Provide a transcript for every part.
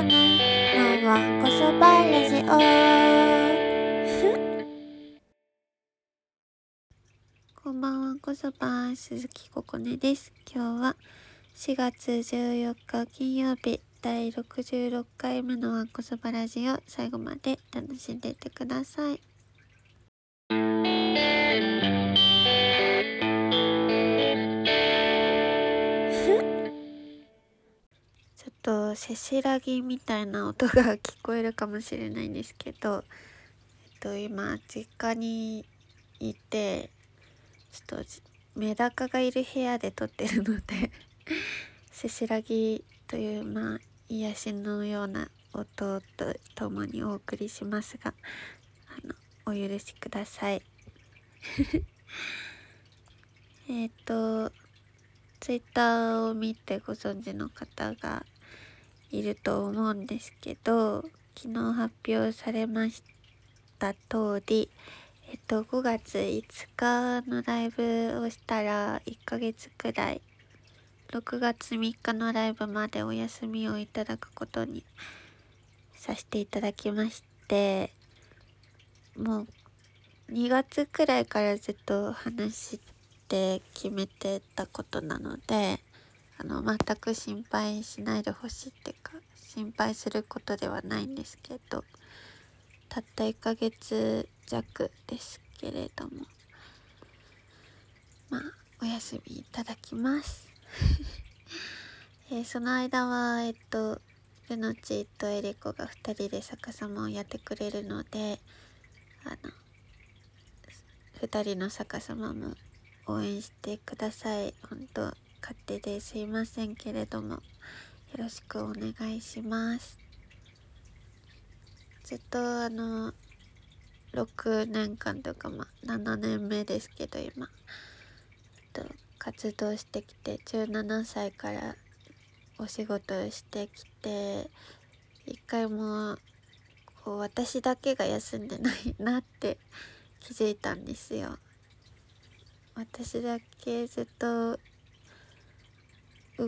こねのわんこそばラジオこんばんはこそば鈴木ここねです。今日は4月14日金曜日。第66回目のわんこそばラジオ最後まで楽しんでいってください。とせせらぎみたいな音が聞こえるかもしれないんですけど、えっと、今実家にいてちょっとメダカがいる部屋で撮ってるので せせらぎというまあ癒しのような音とともにお送りしますがあのお許しください。えっとツイッターを見てご存知の方がいると思うんですけど昨日発表されました通りえっと5月5日のライブをしたら1ヶ月くらい6月3日のライブまでお休みをいただくことにさせていただきましてもう2月くらいからずっと話して決めてたことなのであの全く心配しないでほしいっていうか心配することではないんですけどたった1ヶ月弱ですけれどもまあお休みいただきます。えー、その間はえっとルノチとエリコが2人で逆さまをやってくれるのであの2人の逆さまも応援してください。本当勝手ですいませんけれどもよろしくお願いしますずっとあの6年間とかまあ7年目ですけど今と活動してきて17歳からお仕事してきて一回もこう私だけが休んでないなって気づいたんですよ。私だけずっと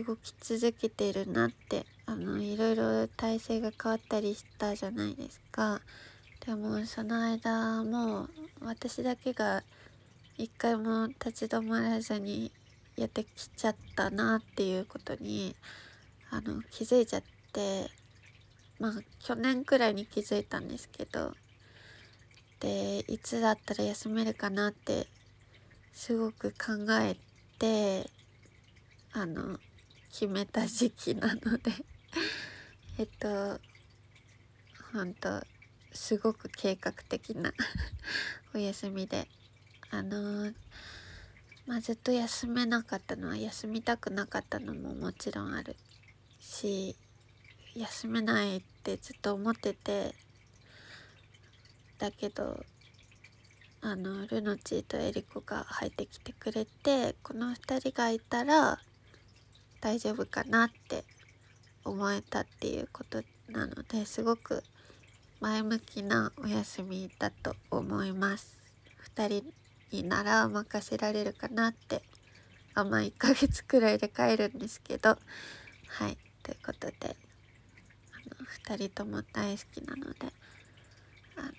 動き続けてるなってあのいろいろ体勢が変わったりしたじゃないですか。でもその間も私だけが一回も立ち止まらずにやってきちゃったなっていうことにあの気づいちゃってまあ去年くらいに気づいたんですけどでいつだったら休めるかなってすごく考えてあの決めた時期なので。えっと本当すごく計画的な お休みで。あのまあずっと休めなかったのは休みたくなかったのももちろんあるし休めないってずっと思っててだけどあのルノチーとエリコが入ってきてくれてこの2人がいたら大丈夫かなって思えたっていうことなのですごく前向きなお休みだと思います。2人になら任せられるかなってあまあ1ヶ月くらいで帰るんですけどはいということであの2人とも大好きなのであの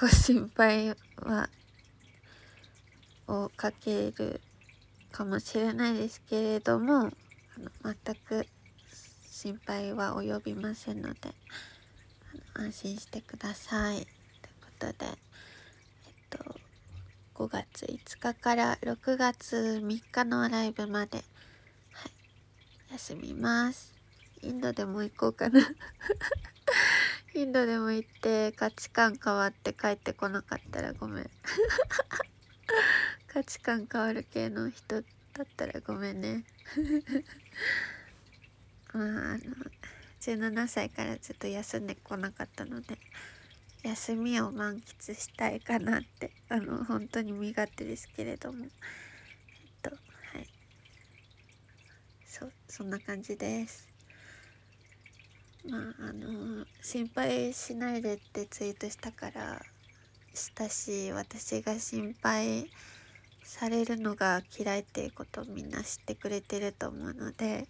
ご心配はをかけるかもしれないですけれどもあの全く心配は及びませんのであの安心してください。ということで、えっと、5月5日から6月3日のライブまで、はい、休みます。インドでも行こうかなインドでも行って価値観変わって帰ってこなかったらごめん価値観変わる系の人だったらごめんね。まああの17歳からずっと休んでこなかったので休みを満喫したいかなってあの本当に身勝手ですけれども。えっとはい。そそんな感じです。まああの心配しないでってツイートしたからしたし私が心配されるのが嫌いっていうことをみんな知ってくれてると思うので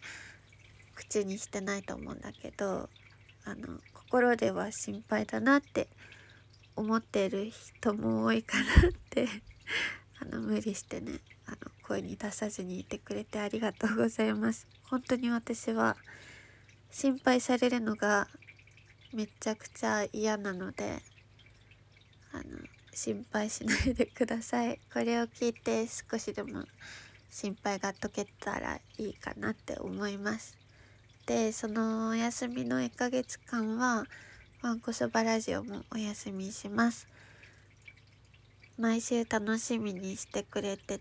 口にしてないと思うんだけどあの心では心配だなって思ってる人も多いかなって あの無理してねあの声に出さずにいてくれてありがとうございます。本当に私は心配されるのがめちゃくちゃ嫌なのであの心配しないでください。これを聞いて少しでも心配が解けたらいいかなって思います。でそのお休みの1ヶ月間はわんこそばラジオもお休みします。毎週楽しみにしてくれて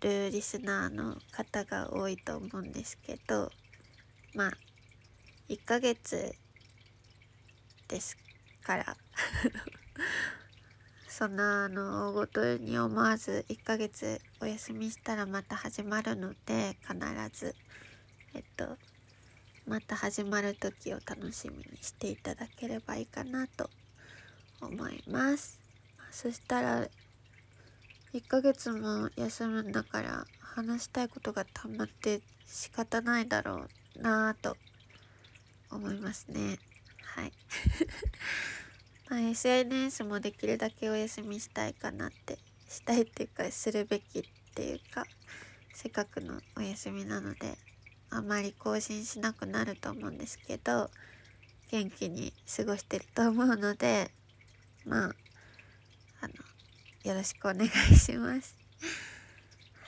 るリスナーの方が多いと思うんですけどまあ1ヶ月ですから。そんなあの大ごとに思わず1ヶ月お休みしたらまた始まるので必ずえっとまた始まる時を楽しみにしていただければいいかなと思います。そしたら1ヶ月も休むんだから話したいことがたまって仕方ないだろうなぁと思いますね。はい。まあ SNS もできるだけお休みしたいかなってしたいっていうかするべきっていうかせっかくのお休みなのであまり更新しなくなると思うんですけど元気に過ごしてると思うのでまああのよろしくお願いします。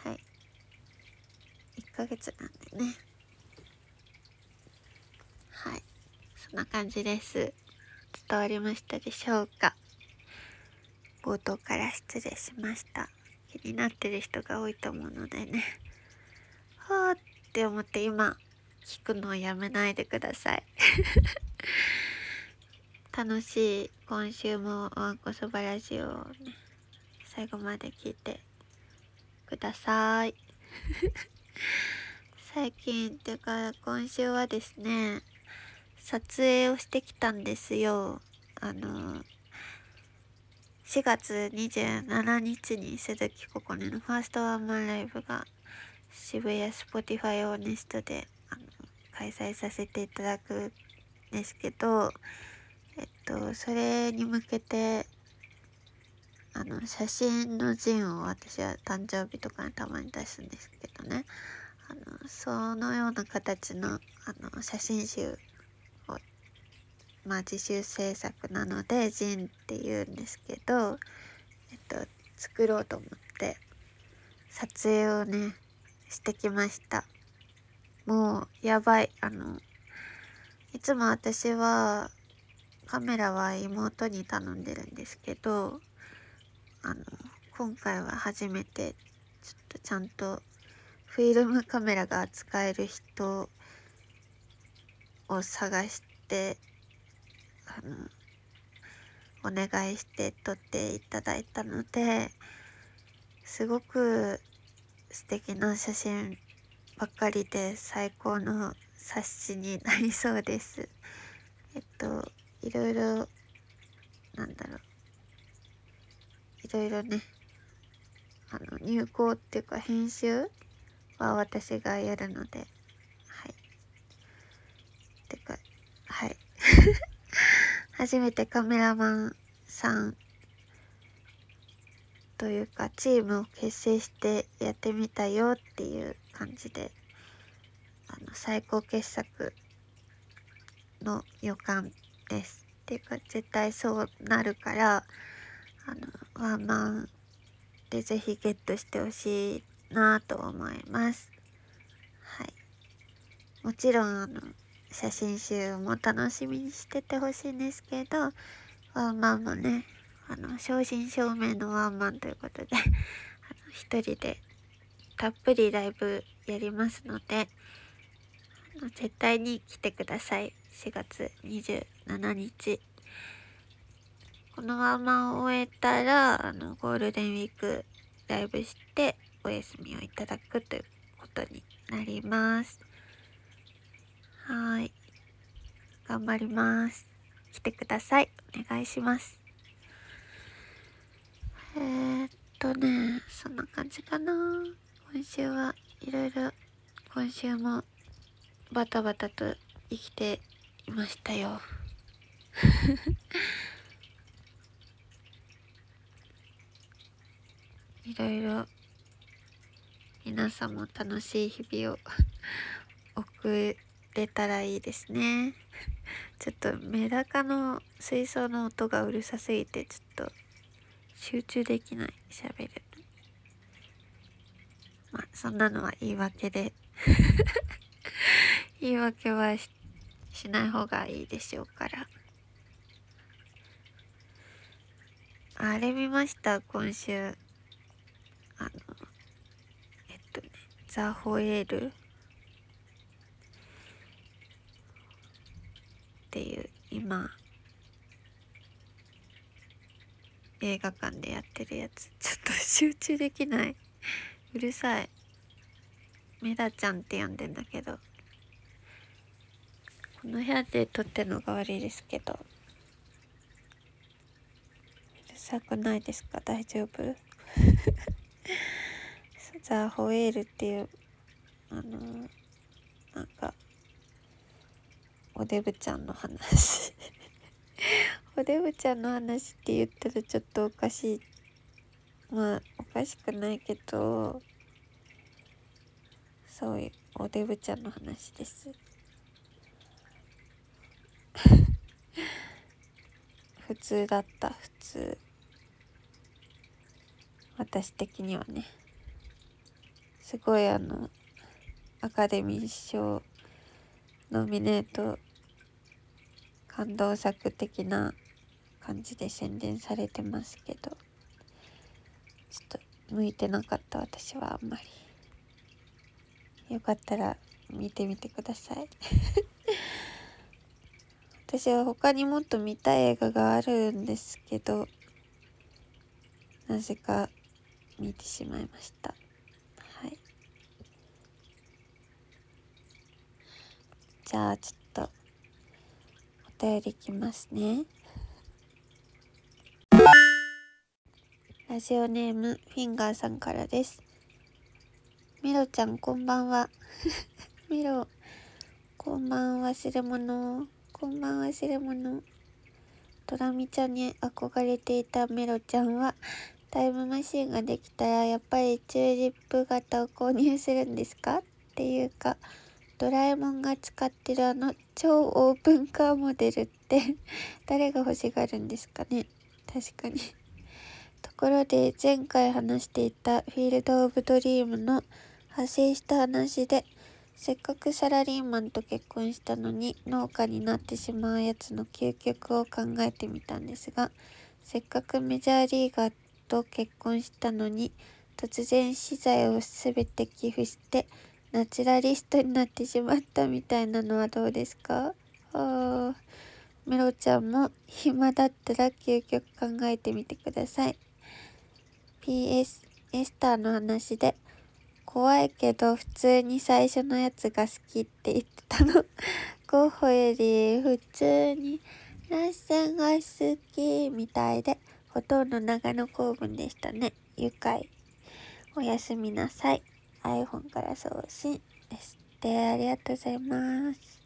はい。1ヶ月なんでね。はい。そんな感じです。伝わりましたでしょうか？冒頭から失礼しました。気になってる人が多いと思うのでね。はあって思って今聞くのをやめないでください。楽しい今週もわんこそばラジオをね最後まで聞いてください。最近っていうか今週はですね撮影をしてきたんですよ。あの4月27日に鈴木ここねのファーストワンマンライブが渋谷 Spotify O-nest であの開催させていただくんですけどえっとそれに向けてあの写真の陣を私は誕生日とかにたまに出すんですけどね。あのそのような形のあの写真集まあ自主制作なので陣っていうんですけどえっと作ろうと思って撮影をねしてきました。もうやばい。あのいつも私はカメラは妹に頼んでるんですけどあの今回は初めてちょっとちゃんとフィルムカメラが扱える人を探してあのお願いして撮っていただいたのですごく素敵な写真ばっかりで最高の冊子になりそうです。えっといろいろなんだろう。いろいろねあの入稿っていうか編集は私がやるのではい。ってかはい。初めてカメラマンさんというかチームを結成してやってみたよっていう感じであの最高傑作の予感です。っていうか絶対そうなるからあのワンマンでぜひゲットしてほしいなと思います。はい。もちろんあの写真集も楽しみにしててほしいんですけどワンマンもねあの正真正銘のワンマンということであの一人でたっぷりライブやりますのであの絶対に来てください。4月27日。このワンマンを終えたらあのゴールデンウィークライブしてお休みをいただくということになります。はい頑張ります来てくださいお願いしますえー、っとね、そんな感じかな。今週はいろいろ、今週もバタバタと生きていましたよ。いろいろ皆さんも楽しい日々を送れたらいいですね。ちょっとメダカの水槽の音がうるさすぎてちょっと集中できない。喋る。まあそんなのは言い訳で。言い訳はししない方がいいでしょうから。あれ見ました？今週。あのえっとねザ・ホエール。っていう。今映画館でやってるやつ。ちょっと集中できない。うるさい。メダちゃんって呼んでんだけど。この部屋で撮ってるのが悪いですけど。うるさくないですか？大丈夫？ザ・ホエールっていうあのなんかおデブちゃんの話。おデブちゃんの話って言ったらちょっとおかしい。まあおかしくないけどそういうおデブちゃんの話です。普通だった普通。私的にはね。すごいあのアカデミー賞ノミネート感動作的な感じで宣伝されてますけどちょっと向いてなかった私はあんまり。よかったら見てみてください。私は他にもっと見たい映画があるんですけどなぜか見てしまいました。はい。じゃあちょっと便りきますね。ラジオネームフィンガーさんからです。ミロちゃんこんばんは。ミロこんばん忘れ物こんばん忘れ物トラミちゃんに憧れていたメロちゃんはタイムマシンができたらやっぱりチューリップ型を購入するんですか？っていうかドラえもんが使ってるあの超オープンカーモデルって 誰が欲しがるんですかね？確かに。ところで前回話していたフィールド・オブ・ドリームの派生した話でせっかくサラリーマンと結婚したのに農家になってしまうやつの究極を考えてみたんですがせっかくメジャーリーガーと結婚したのに突然資材を全て寄付してナチュラリストになってしまったみたいなのはどうですか？あメロちゃんも暇だったら究極考えてみてください。PS エスターの話で怖いけど普通に最初のやつが好きって言ってたの。ゴッホより普通にラッセンが好きみたいでほとんど長野公文でしたね。愉快。おやすみなさい。iPhone から送信ですってありがとうございます。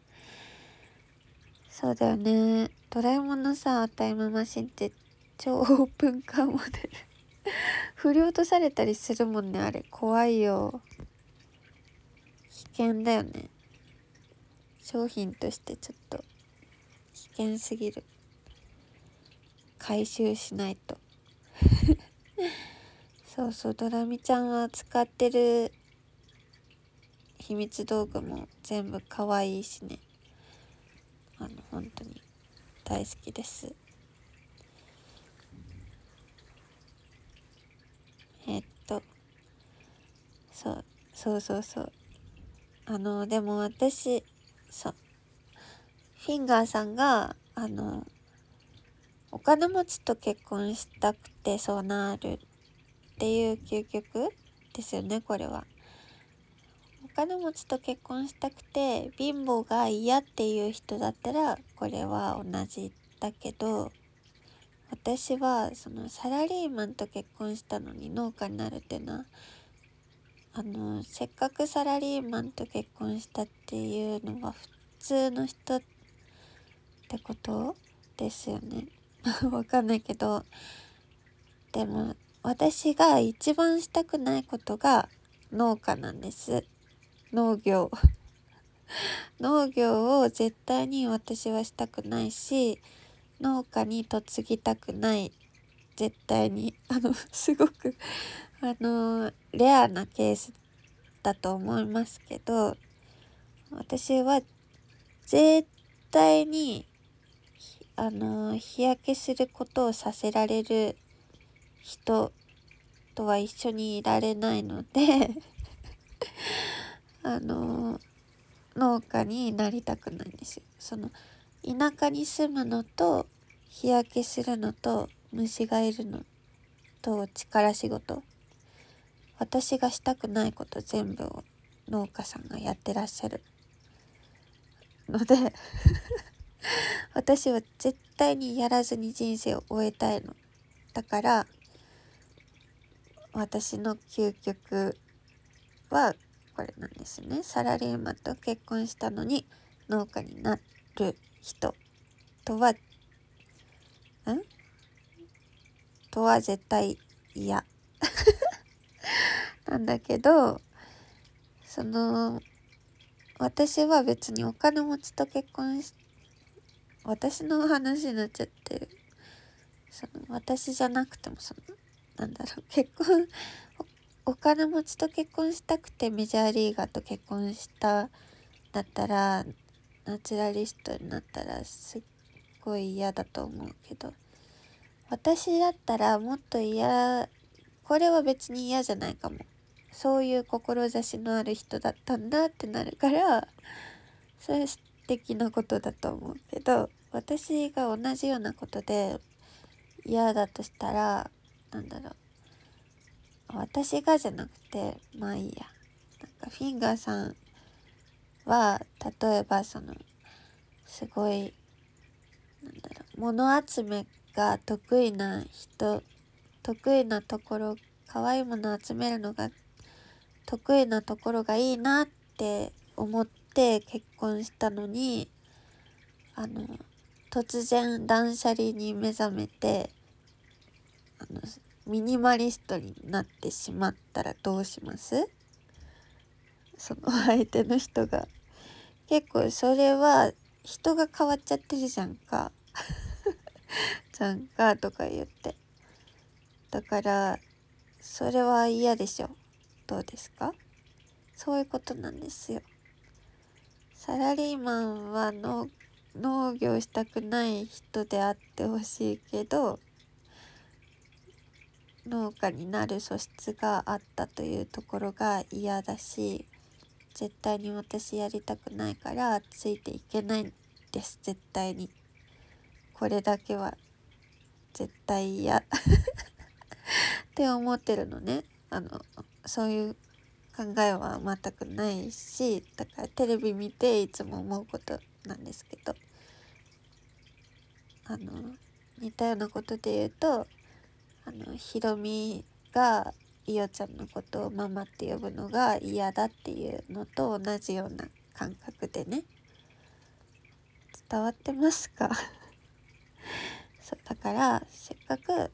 そうだよね。ドラえもんのさタイムマシンって超オープンカーモデル。振り落とされたりするもんねあれ。怖いよ。危険だよね。商品としてちょっと。危険すぎる。回収しないと。そうそうドラミちゃんは使ってる秘密道具も全部可愛いしね。あの本当に大好きです。えっとそうそうそうそう。あのでも私そう。フィンガーさんがあのお金持ちと結婚したくてそうなるっていう究極ですよねこれは。金持ちと結婚したくて貧乏が嫌っていう人だったらこれは同じだけど私はそのサラリーマンと結婚したのに農家になるっていうのはあのせっかくサラリーマンと結婚したっていうのは普通の人ってことですよね。わかんないけど。でも私が一番したくないことが農家なんです。農業。農業を絶対に私はしたくないし農家に嫁ぎたくない。絶対に。あのすごくあのレアなケースだと思いますけど私は絶対にあの日焼けすることをさせられる人とは一緒にいられないのであの農家になりたくないんですよ。その田舎に住むのと日焼けするのと虫がいるのと力仕事。私がしたくないこと全部を農家さんがやってらっしゃる。ので 私は絶対にやらずに人生を終えたいの。だから私の究極はこれなんですね。サラリーマンと結婚したのに農家になる人とはん？とは絶対嫌。なんだけどその私は別にお金持ちと結婚し私の話になっちゃってるその私じゃなくてもそのなんだろう結婚おお金持ちと結婚したくてメジャーリーガーと結婚しただったらナチュラリストになったらすっごい嫌だと思うけど私だったらもっと嫌これは別に嫌じゃないかも。そういう志のある人だったんだってなるからそれ素敵なことだと思うけど私が同じようなことで嫌だとしたらなんだろう。私がじゃなくてまあいいや。なんかフィンガーさんは例えばそのすごいなんだろう物集めが得意な人得意なところ可愛いもの集めるのが得意なところがいいなって思って結婚したのにあの突然断捨離に目覚めてあのミニマリストになってしまったらどうします？その相手の人が。結構それは人が変わっちゃってるじゃんか。じゃんかとか言って。だからそれは嫌でしょ。どうですか？そういうことなんですよ。サラリーマンは農業したくない人であってほしいけど農家になる素質があったというところが嫌だし絶対に私やりたくないからついていけないです。絶対に。これだけは。絶対嫌。って思ってるのね。あのそういう考えは全くないしだからテレビ見ていつも思うことなんですけど。あの似たようなことで言うとあのひろみがいおちゃんのことをママって呼ぶのが嫌だっていうのと同じような感覚でね。伝わってますか？そうだからせっかく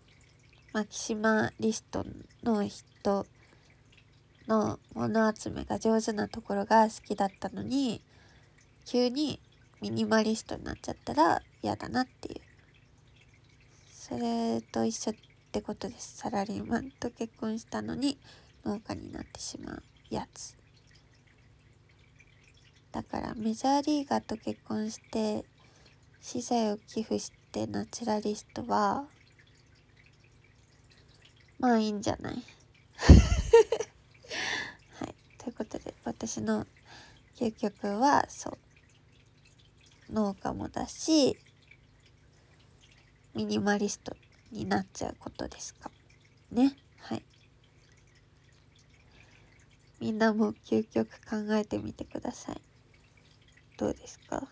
マキシマリストの人の物集めが上手なところが好きだったのに急にミニマリストになっちゃったら嫌だなっていう。それと一緒ってことです。サラリーマンと結婚したのに農家になってしまうやつ。だからメジャーリーガーと結婚して資材を寄付してナチュラリストはまあいいんじゃない？はい。ということで私の究極はそう。農家もだしミニマリストになっちゃうことですか？ね。はい。みんなも究極考えてみてください。どうですか？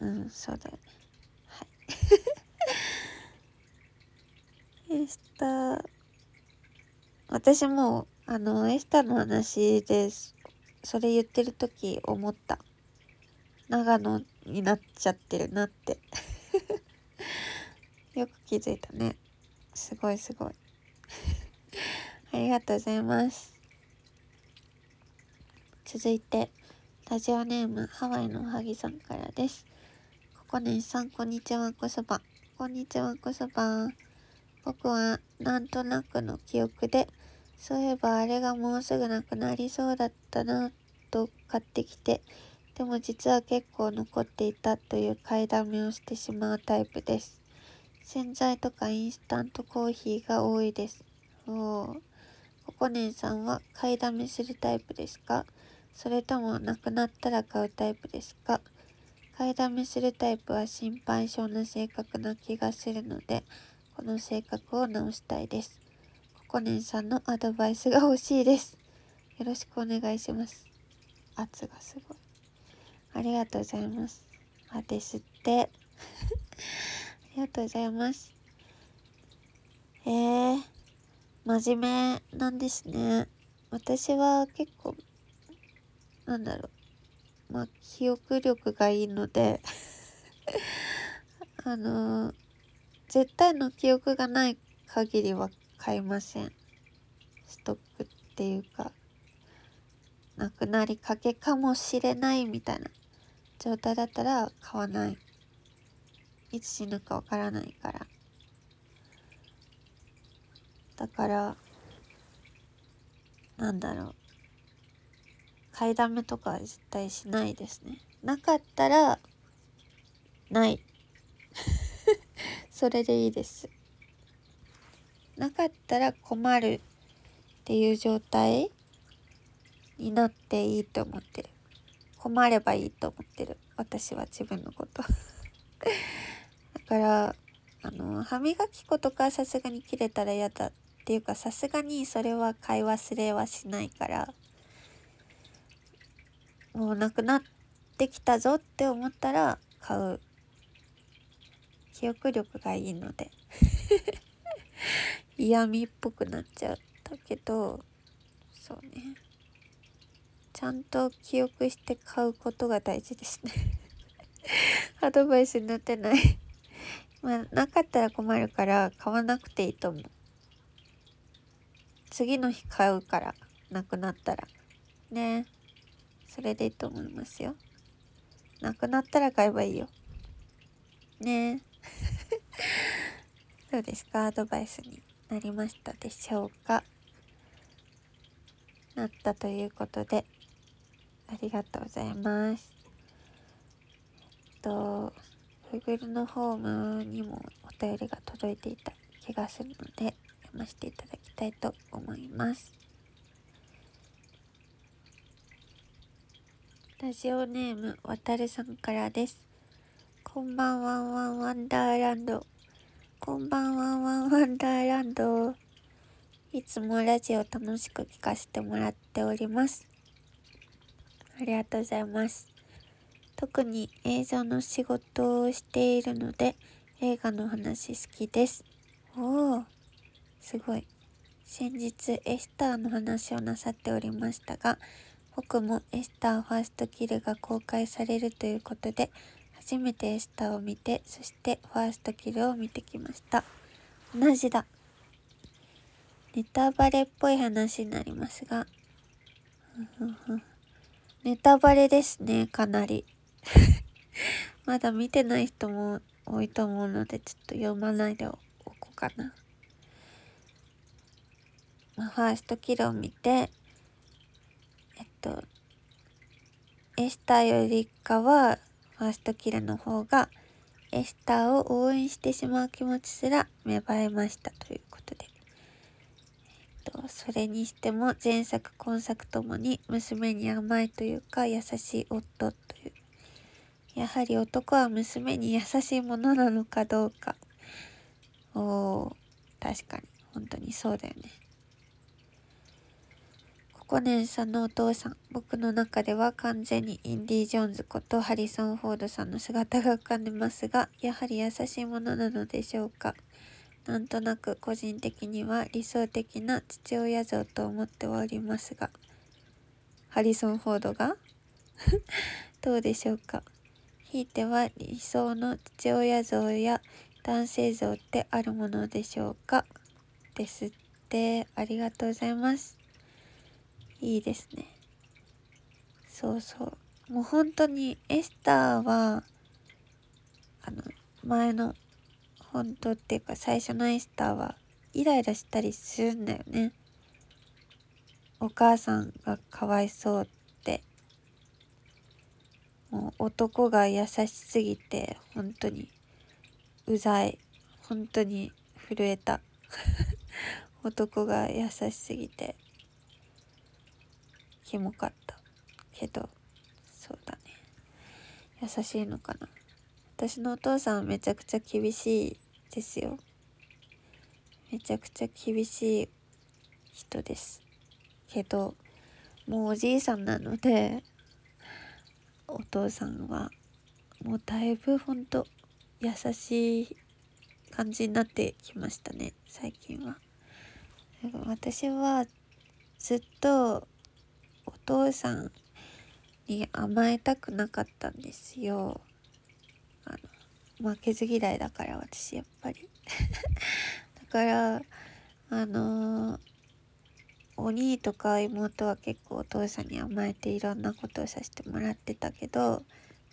うんそうだよね。はい。エスター。私もあのエスタの話ですそれ言ってる時思った。長野になっちゃってるなって。よく気づいたね。すごいすごい。ありがとうございます。続いてラジオネームハワイのおはぎさんからです。ここねさんこんにちはこそば。こんにちはこそば。僕はなんとなくの記憶でそういえばあれがもうすぐなくなりそうだったなと買ってきてでも実は結構残っていたという買いだめをしてしまうタイプです。洗剤とかインスタントコーヒーが多いですおおココネンさんは買いだめするタイプですか？それともなくなったら買うタイプですか？買いだめするタイプは心配性な性格な気がするのでこの性格を直したいですコネンさんのアドバイスが欲しいです。よろしくお願いします。圧がすごい。ありがとうございます。あ、ですって。ありがとうございます。えー、真面目なんですね。私は結構、なんだろう。まあ、記憶力がいいので あのー、絶対の記憶がない限りは買いませんストックっていうかなくなりかけかもしれないみたいな状態だったら買わないいつ死ぬかわからないから。だからなんだろう。買いだめとかは絶対しないですね。なかったらない。それでいいです。なかったら困るっていう状態になっていいと思ってる。困ればいいと思ってる。私は自分のこと。からあの歯磨き粉とかさすがに切れたら嫌だっていうかさすがにそれは買い忘れはしないからもうなくなってきたぞって思ったら買う。記憶力がいいので。嫌味っぽくなっちゃったけどそうね。ちゃんと記憶して買うことが大事ですね。アドバイスになってない。まあなかったら困るから買わなくていいと思う。次の日買うからなくなったら。ね。それでいいと思いますよ。なくなったら買えばいいよ。ね。どうですか？アドバイスになりましたでしょうか？なったということでありがとうございます。えっと Google のホームにもお便りが届いていた気がするので読ませていただきたいと思いますラジオネームわたるさんからですこんばんはんワンワンダーランドこんばんはワンワンダーランド。いつもラジオ楽しく聞かせてもらっております。ありがとうございます。特に映像の仕事をしているので、映画の話好きです。おお、すごい。先日エスターの話をなさっておりましたが、僕もエスターファーストキルが公開されるということで、初めてエスターを見て、そしてファーストキルを見てきました。同じだ。ネタバレっぽい話になりますが、ネタバレですね、かなり。まだ見てない人も多いと思うので、ちょっと読まないでおこうかな。まあ、ファーストキルを見て、えっと、エスターよりかは、ファーストキルの方がエスターを応援してしまう気持ちすら芽生えましたということで、と、それにしても前作今作ともに娘に甘いというか優しい夫というやはり男は娘に優しいものなのかどうか。おー確かに。本当にそうだよね。コネンさんのお父さん、僕の中では完全にインディ・ジョーンズことハリソン・フォードさんの姿が浮かんでますが、やはり優しいものなのでしょうか。なんとなく個人的には理想的な父親像と思ってはおりますが、ハリソン・フォードが？どうでしょうか。ひいては理想の父親像や男性像ってあるものでしょうか？ですって。ありがとうございます。いいですね。そうそう。もう本当にエスターはあの前の本当っていうか最初のエスターはイライラしたりするんだよね。お母さんがかわいそうって。もう男が優しすぎて本当にうざい。本当に震えた。男が優しすぎてキモかった。けどそうだね。優しいのかな。私のお父さんはめちゃくちゃ厳しいですよ。めちゃくちゃ厳しい人です。けどもうおじいさんなのでお父さんはもうだいぶほんと優しい感じになってきましたね最近は。私はずっとお父さんに甘えたくなかったんですよ。あの負けず嫌いだから私やっぱり。だからあのお兄とか妹は結構お父さんに甘えていろんなことをさせてもらってたけど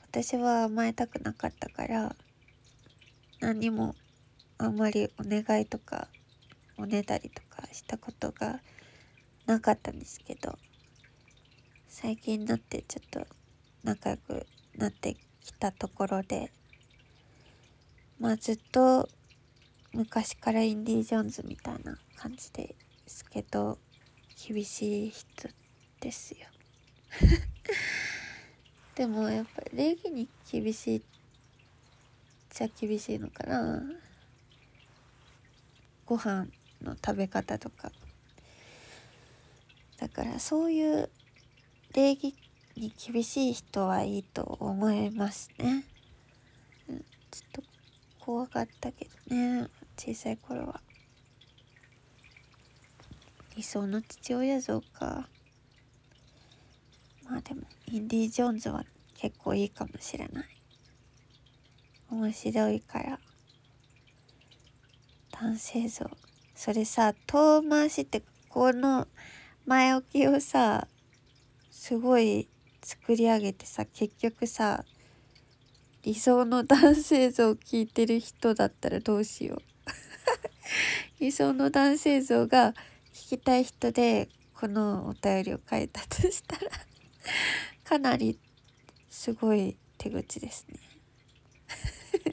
私は甘えたくなかったから何もあんまりお願いとかおねだりとかしたことがなかったんですけど最近になってちょっと仲良くなってきたところでまあずっと昔からインディ・ジョーンズみたいな感じですけど厳しい人ですよ。でもやっぱり礼儀に厳しいっちゃ厳しいのかな。ご飯の食べ方とか。だからそういう礼儀に厳しい人はいいと思いますね、うん、ちょっと怖かったけどね小さい頃は。理想の父親像か。まあでもインディ・ジョーンズは結構いいかもしれない。面白いから。男性像。それさ遠回しってこの前置きをさすごい作り上げてさ結局さ理想の男性像を聞いてる人だったらどうしよう。理想の男性像が聞きたい人でこのお便りを書いたとしたら かなりすごい手口ですね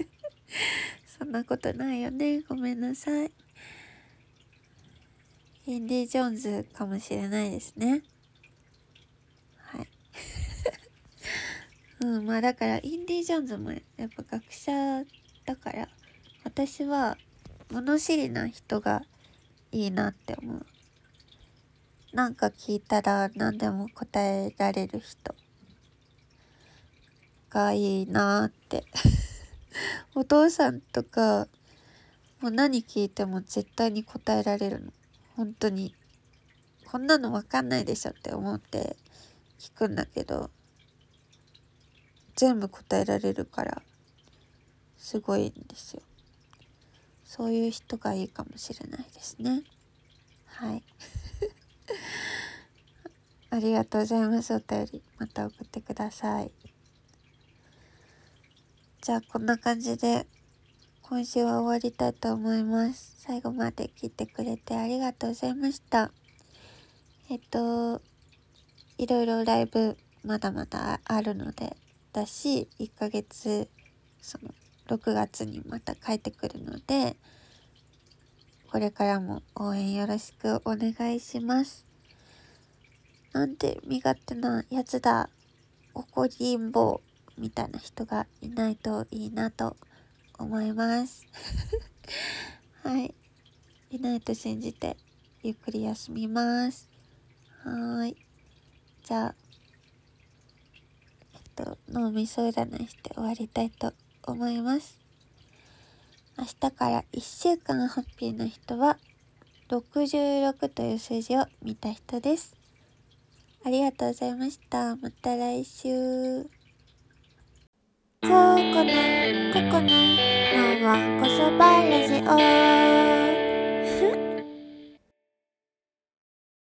そんなことないよね。ごめんなさい。インディ・ジョーンズかもしれないですね。はい。うん、まあだから、インディ・ジョーンズもやっぱ学者だから、私は物知りな人がいいなって思う。なんか聞いたら何でも答えられる人がいいなって。お父さんとかもう何聞いても絶対に答えられるの。本当に。こんなの分かんないでしょって思って聞くんだけど全部答えられるからすごいんですよ。そういう人がいいかもしれないですね。はい。ありがとうございますお便りまた送ってくださいじゃあこんな感じで今週は終わりたいと思います。最後まで聞いてくれてありがとうございました。えっと、いろいろライブまだまだあるので、だし、1ヶ月、その、6月にまた帰ってくるので、これからも応援よろしくお願いします。なんて身勝手なやつだ。怒りんぼみたいな人がいないといいなと思います はいいないと信じてゆっくり休みますはいじゃあえっと脳みそ占いして終わりたいと思います明日から1週間ハッピーな人は66という数字を見た人です。ありがとうございました。また来週。 자. こここのわんこそばラジオ